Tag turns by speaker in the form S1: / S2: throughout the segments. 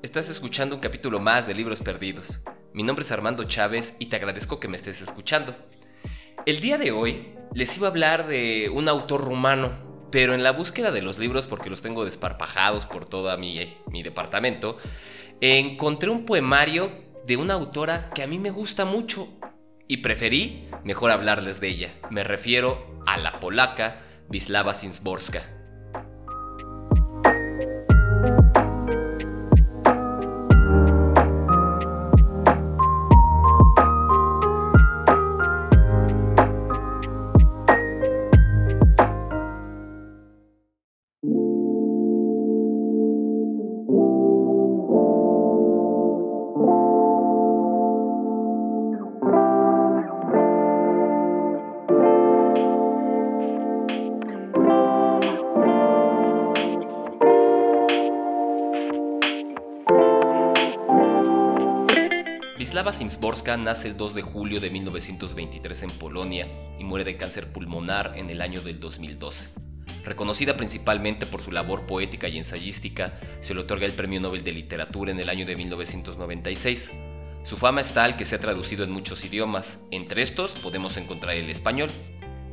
S1: estás escuchando un capítulo más de Libros Perdidos. Mi nombre es Armando Chávez y te agradezco que me estés escuchando. El día de hoy les iba a hablar de un autor rumano, pero en la búsqueda de los libros, porque los tengo desparpajados por todo mi, mi departamento, encontré un poemario de una autora que a mí me gusta mucho y preferí mejor hablarles de ella. Me refiero a la polaca Wisława Szymborska. Wisława Szymborska nace el 2 de julio de 1923 en Polonia y muere de cáncer pulmonar en el año del 2012. Reconocida principalmente por su labor poética y ensayística, se le otorga el Premio Nobel de Literatura en el año de 1996. Su fama es tal que se ha traducido en muchos idiomas, entre estos podemos encontrar el español.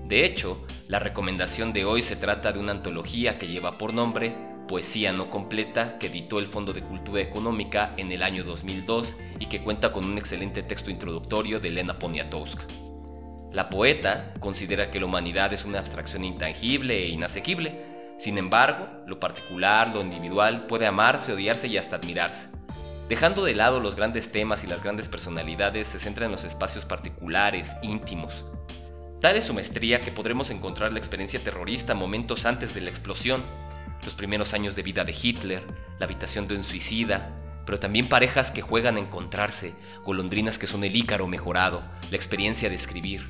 S1: De hecho, la recomendación de hoy se trata de una antología que lleva por nombre poesía no completa que editó el Fondo de Cultura Económica en el año 2002 y que cuenta con un excelente texto introductorio de Elena Poniatowska. La poeta considera que la humanidad es una abstracción intangible e inasequible, sin embargo, lo particular, lo individual puede amarse, odiarse y hasta admirarse. Dejando de lado los grandes temas y las grandes personalidades, se centra en los espacios particulares, íntimos. Tal es su maestría que podremos encontrar la experiencia terrorista momentos antes de la explosión, los primeros años de vida de Hitler, la habitación de un suicida, pero también parejas que juegan a encontrarse, golondrinas que son el ícaro mejorado, la experiencia de escribir.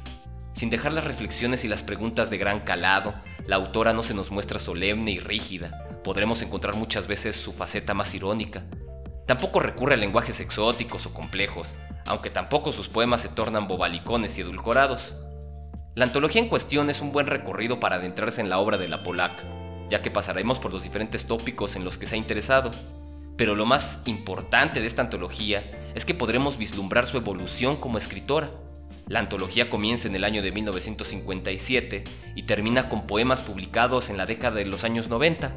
S1: Sin dejar las reflexiones y las preguntas de gran calado, la autora no se nos muestra solemne y rígida, podremos encontrar muchas veces su faceta más irónica. Tampoco recurre a lenguajes exóticos o complejos, aunque tampoco sus poemas se tornan bobalicones y edulcorados. La antología en cuestión es un buen recorrido para adentrarse en la obra de la polaca, ya que pasaremos por los diferentes tópicos en los que se ha interesado. Pero lo más importante de esta antología es que podremos vislumbrar su evolución como escritora. La antología comienza en el año de 1957 y termina con poemas publicados en la década de los años 90.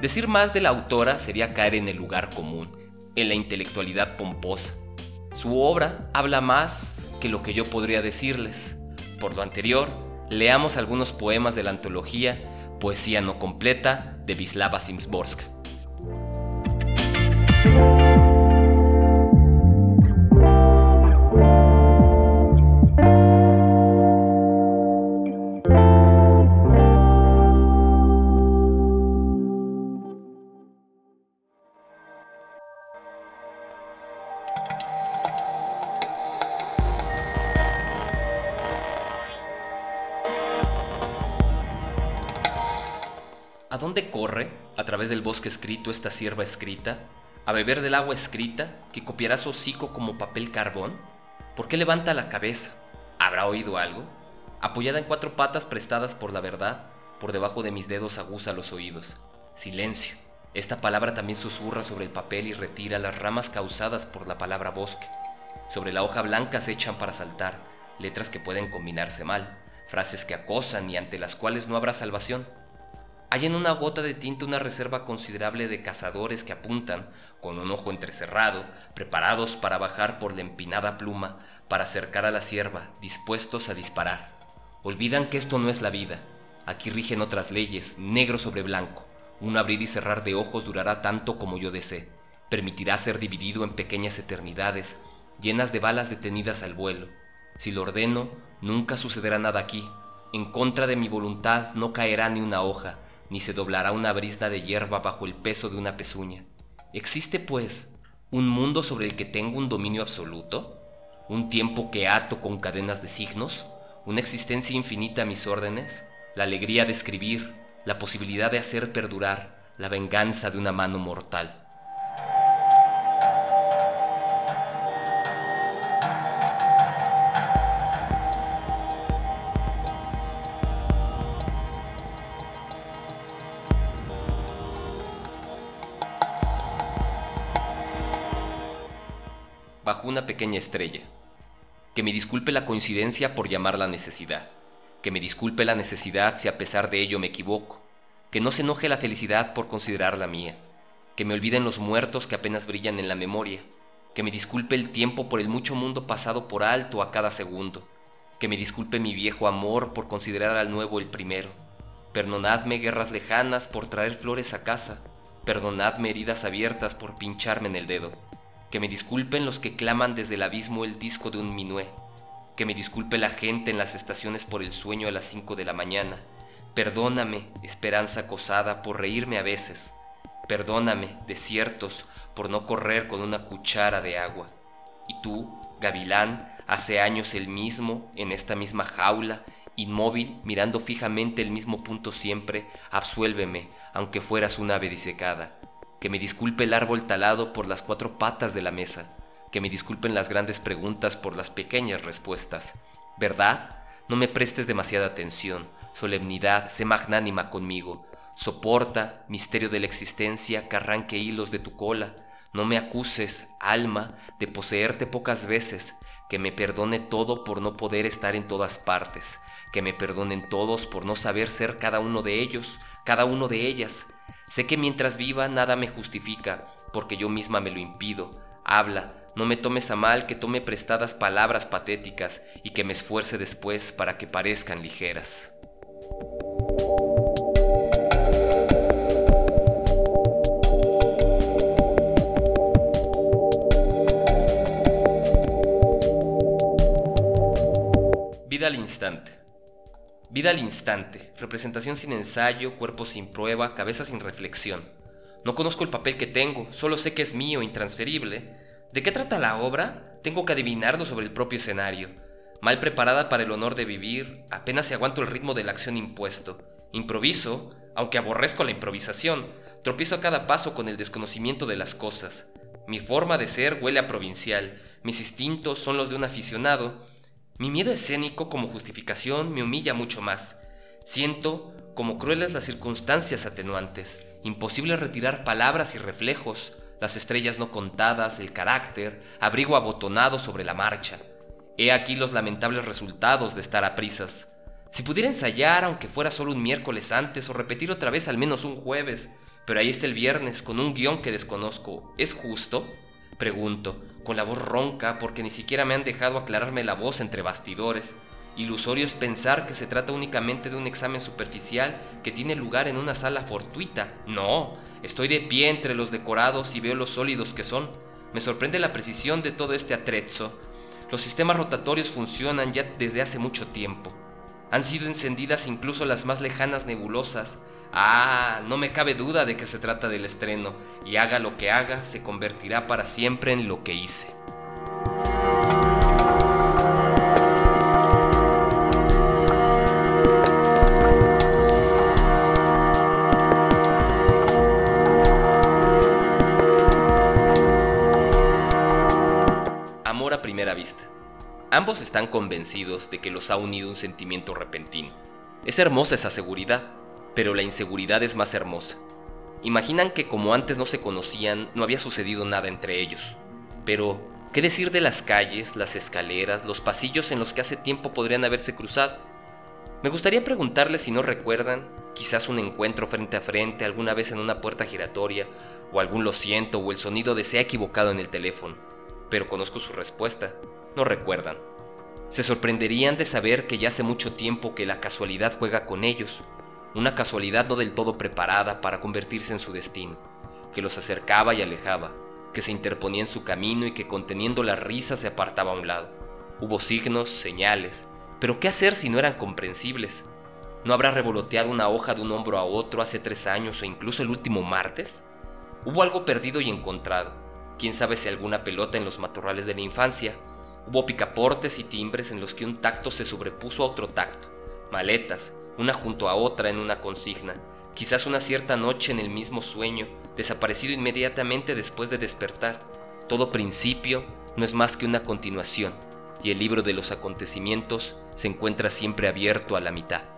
S1: Decir más de la autora sería caer en el lugar común, en la intelectualidad pomposa. Su obra habla más que lo que yo podría decirles. Por lo anterior, leamos algunos poemas de la antología Poesía no completa de Wisława Szymborska. Dónde corre, a través del bosque escrito, esta sierva escrita? ¿A beber del agua escrita, que copiará su hocico como papel carbón? ¿Por qué levanta la cabeza? ¿Habrá oído algo? Apoyada en cuatro patas prestadas por la verdad, por debajo de mis dedos aguza los oídos. Silencio. Esta palabra también susurra sobre el papel y retira las ramas causadas por la palabra bosque. Sobre la hoja blanca se echan para saltar, letras que pueden combinarse mal, frases que acosan y ante las cuales no habrá salvación. Hay en una gota de tinta una reserva considerable de cazadores que apuntan, con un ojo entrecerrado, preparados para bajar por la empinada pluma, para acercar a la sierva, dispuestos a disparar. Olvidan que esto no es la vida. Aquí rigen otras leyes, negro sobre blanco. Un abrir y cerrar de ojos durará tanto como yo desee. Permitirá ser dividido en pequeñas eternidades, llenas de balas detenidas al vuelo. Si lo ordeno, nunca sucederá nada aquí. En contra de mi voluntad no caerá ni una hoja, ni se doblará una brisna de hierba bajo el peso de una pezuña. ¿Existe, pues, un mundo sobre el que tengo un dominio absoluto? ¿Un tiempo que ato con cadenas de signos? ¿Una existencia infinita a mis órdenes? ¿La alegría de escribir? ¿La posibilidad de hacer perdurar? ¿La venganza de una mano mortal? Bajo una pequeña estrella. Que me disculpe la coincidencia por llamarla necesidad. Que me disculpe la necesidad si a pesar de ello me equivoco. Que no se enoje la felicidad por considerarla mía. Que me olviden los muertos que apenas brillan en la memoria. Que me disculpe el tiempo por el mucho mundo pasado por alto a cada segundo. Que me disculpe mi viejo amor por considerar al nuevo el primero. Perdonadme guerras lejanas por traer flores a casa. Perdonadme heridas abiertas por pincharme en el dedo. Que me disculpen los que claman desde el abismo el disco de un minué. Que me disculpe la gente en las estaciones por el sueño a las 5 de la mañana. Perdóname, esperanza acosada, por reírme a veces. Perdóname, desiertos, por no correr con una cuchara de agua. Y tú, gavilán, hace años el mismo, en esta misma jaula, inmóvil, mirando fijamente el mismo punto siempre, absuélveme, aunque fueras un ave disecada que me disculpe el árbol talado por las cuatro patas de la mesa, que me disculpen las grandes preguntas por las pequeñas respuestas. ¿Verdad? No me prestes demasiada atención, solemnidad, sé magnánima conmigo. Soporta, misterio de la existencia, que arranque hilos de tu cola. No me acuses, alma, de poseerte pocas veces, que me perdone todo por no poder estar en todas partes, que me perdonen todos por no saber ser cada uno de ellos, cada uno de ellas, Sé que mientras viva nada me justifica, porque yo misma me lo impido. Habla, no me tomes a mal que tome prestadas palabras patéticas y que me esfuerce después para que parezcan ligeras. Vida al instante. Vida al instante, representación sin ensayo, cuerpo sin prueba, cabeza sin reflexión. No conozco el papel que tengo, solo sé que es mío, intransferible. ¿De qué trata la obra? Tengo que adivinarlo sobre el propio escenario. Mal preparada para el honor de vivir, apenas se aguanto el ritmo de la acción impuesto. Improviso, aunque aborrezco la improvisación, tropiezo a cada paso con el desconocimiento de las cosas. Mi forma de ser huele a provincial, mis instintos son los de un aficionado, mi miedo escénico como justificación me humilla mucho más. Siento como crueles las circunstancias atenuantes, imposible retirar palabras y reflejos, las estrellas no contadas, el carácter, abrigo abotonado sobre la marcha. He aquí los lamentables resultados de estar a prisas. Si pudiera ensayar, aunque fuera solo un miércoles antes, o repetir otra vez al menos un jueves, pero ahí está el viernes con un guion que desconozco, ¿es justo? Pregunto, con la voz ronca porque ni siquiera me han dejado aclararme la voz entre bastidores. Ilusorio es pensar que se trata únicamente de un examen superficial que tiene lugar en una sala fortuita. No, estoy de pie entre los decorados y veo los sólidos que son. Me sorprende la precisión de todo este atrezzo. Los sistemas rotatorios funcionan ya desde hace mucho tiempo. Han sido encendidas incluso las más lejanas nebulosas, Ah, no me cabe duda de que se trata del estreno, y haga lo que haga, se convertirá para siempre en lo que hice. Amor a primera vista. Ambos están convencidos de que los ha unido un sentimiento repentino. Es hermosa esa seguridad, pero la inseguridad es más hermosa. Imaginan que como antes no se conocían, no había sucedido nada entre ellos. Pero, ¿qué decir de las calles, las escaleras, los pasillos en los que hace tiempo podrían haberse cruzado? Me gustaría preguntarles si no recuerdan, quizás un encuentro frente a frente alguna vez en una puerta giratoria, o algún lo siento o el sonido de se ha equivocado en el teléfono. Pero conozco su respuesta, no recuerdan. Se sorprenderían de saber que ya hace mucho tiempo que la casualidad juega con ellos, una casualidad no del todo preparada para convertirse en su destino, que los acercaba y alejaba, que se interponía en su camino y que conteniendo la risa se apartaba a un lado. Hubo signos, señales, pero ¿qué hacer si no eran comprensibles? ¿No habrá revoloteado una hoja de un hombro a otro hace tres años o incluso el último martes? Hubo algo perdido y encontrado. Quién sabe si alguna pelota en los matorrales de la infancia. Hubo picaportes y timbres en los que un tacto se sobrepuso a otro tacto. Maletas, una junto a otra en una consigna, quizás una cierta noche en el mismo sueño, desaparecido inmediatamente después de despertar. Todo principio no es más que una continuación, y el libro de los acontecimientos se encuentra siempre abierto a la mitad.